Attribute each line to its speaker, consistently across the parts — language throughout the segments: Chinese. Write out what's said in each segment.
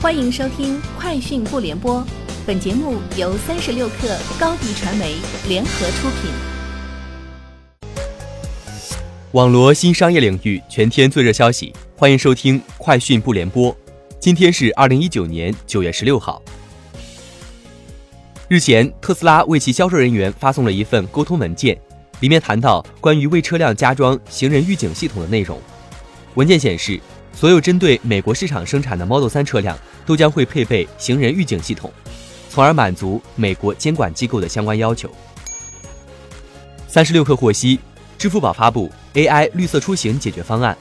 Speaker 1: 欢迎收听《快讯不联播》，本节目由三十六克高低传媒联合出品。
Speaker 2: 网罗新商业领域全天最热消息，欢迎收听《快讯不联播》。今天是二零一九年九月十六号。日前，特斯拉为其销售人员发送了一份沟通文件，里面谈到关于为车辆加装行人预警系统的内容。文件显示。所有针对美国市场生产的 Model 3车辆都将会配备行人预警系统，从而满足美国监管机构的相关要求。三十六氪获悉，支付宝发布 AI 绿色出行解决方案。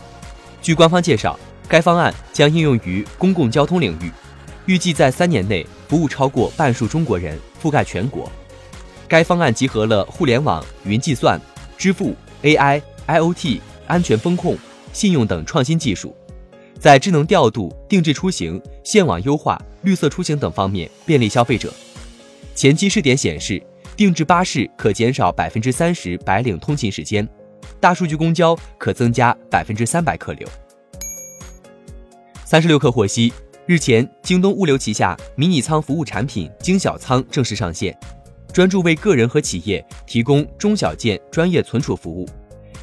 Speaker 2: 据官方介绍，该方案将应用于公共交通领域，预计在三年内服务超过半数中国人，覆盖全国。该方案集合了互联网、云计算、支付、AI、IoT、安全风控、信用等创新技术。在智能调度、定制出行、线网优化、绿色出行等方面便利消费者。前期试点显示，定制巴士可减少百分之三十白领通勤时间，大数据公交可增加百分之三百客流。三十六氪获悉，日前，京东物流旗下迷你仓服务产品精小仓正式上线，专注为个人和企业提供中小件专业存储服务，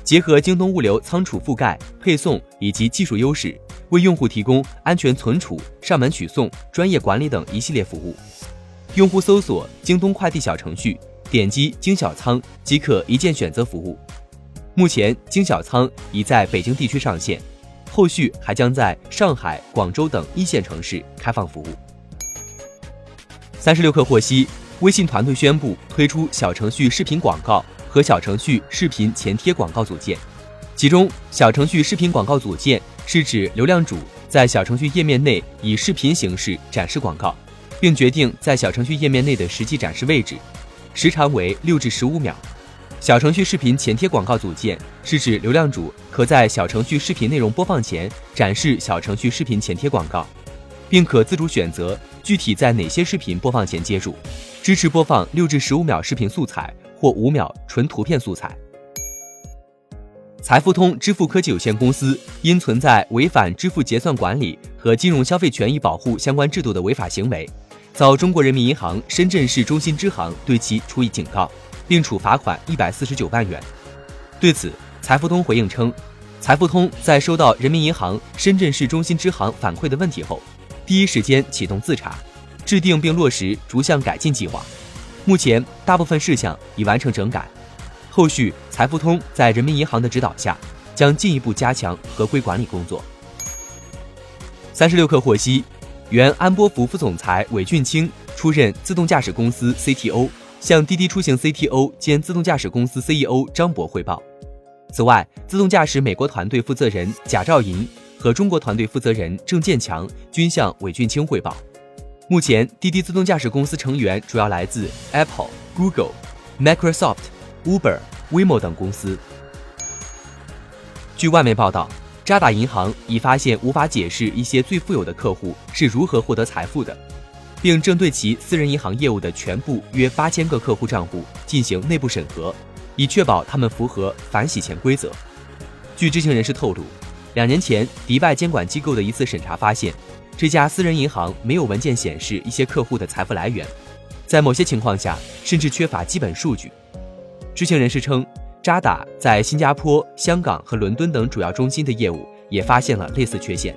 Speaker 2: 结合京东物流仓储覆盖、配送以及技术优势。为用户提供安全存储、上门取送、专业管理等一系列服务。用户搜索京东快递小程序，点击京小仓即可一键选择服务。目前，京小仓已在北京地区上线，后续还将在上海、广州等一线城市开放服务。三十六氪获悉，微信团队宣布推出小程序视频广告和小程序视频前贴广告组件，其中小程序视频广告组件。是指流量主在小程序页面内以视频形式展示广告，并决定在小程序页面内的实际展示位置，时长为六至十五秒。小程序视频前贴广告组件是指流量主可在小程序视频内容播放前展示小程序视频前贴广告，并可自主选择具体在哪些视频播放前接入，支持播放六至十五秒视频素材或五秒纯图片素材。财付通支付科技有限公司因存在违反支付结算管理和金融消费权益保护相关制度的违法行为，遭中国人民银行深圳市中心支行对其处以警告，并处罚款一百四十九万元。对此，财付通回应称，财付通在收到人民银行深圳市中心支行反馈的问题后，第一时间启动自查，制定并落实逐项改进计划，目前大部分事项已完成整改。后续，财付通在人民银行的指导下，将进一步加强合规管理工作。三十六氪获悉，原安波福副总裁韦俊清出任自动驾驶公司 CTO，向滴滴出行 CTO 兼自动驾驶公司 CEO 张博汇报。此外，自动驾驶美国团队负责人贾兆银和中国团队负责人郑建强均向韦俊清汇报。目前，滴滴自动驾驶公司成员主要来自 Apple、Google、Microsoft。Uber、WeMo 等公司。据外媒报道，渣打银行已发现无法解释一些最富有的客户是如何获得财富的，并正对其私人银行业务的全部约八千个客户账户进行内部审核，以确保他们符合反洗钱规则。据知情人士透露，两年前迪拜监管机构的一次审查发现，这家私人银行没有文件显示一些客户的财富来源，在某些情况下甚至缺乏基本数据。知情人士称，渣打在新加坡、香港和伦敦等主要中心的业务也发现了类似缺陷。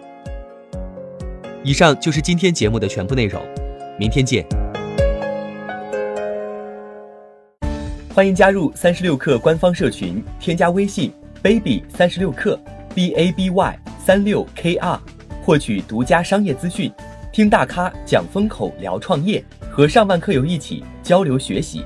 Speaker 2: 以上就是今天节目的全部内容，明天见。欢迎加入三十六氪官方社群，添加微信 baby 三十六氪 b a b y 三六 k r，获取独家商业资讯，听大咖讲风口，聊创业，和上万客友一起交流学习。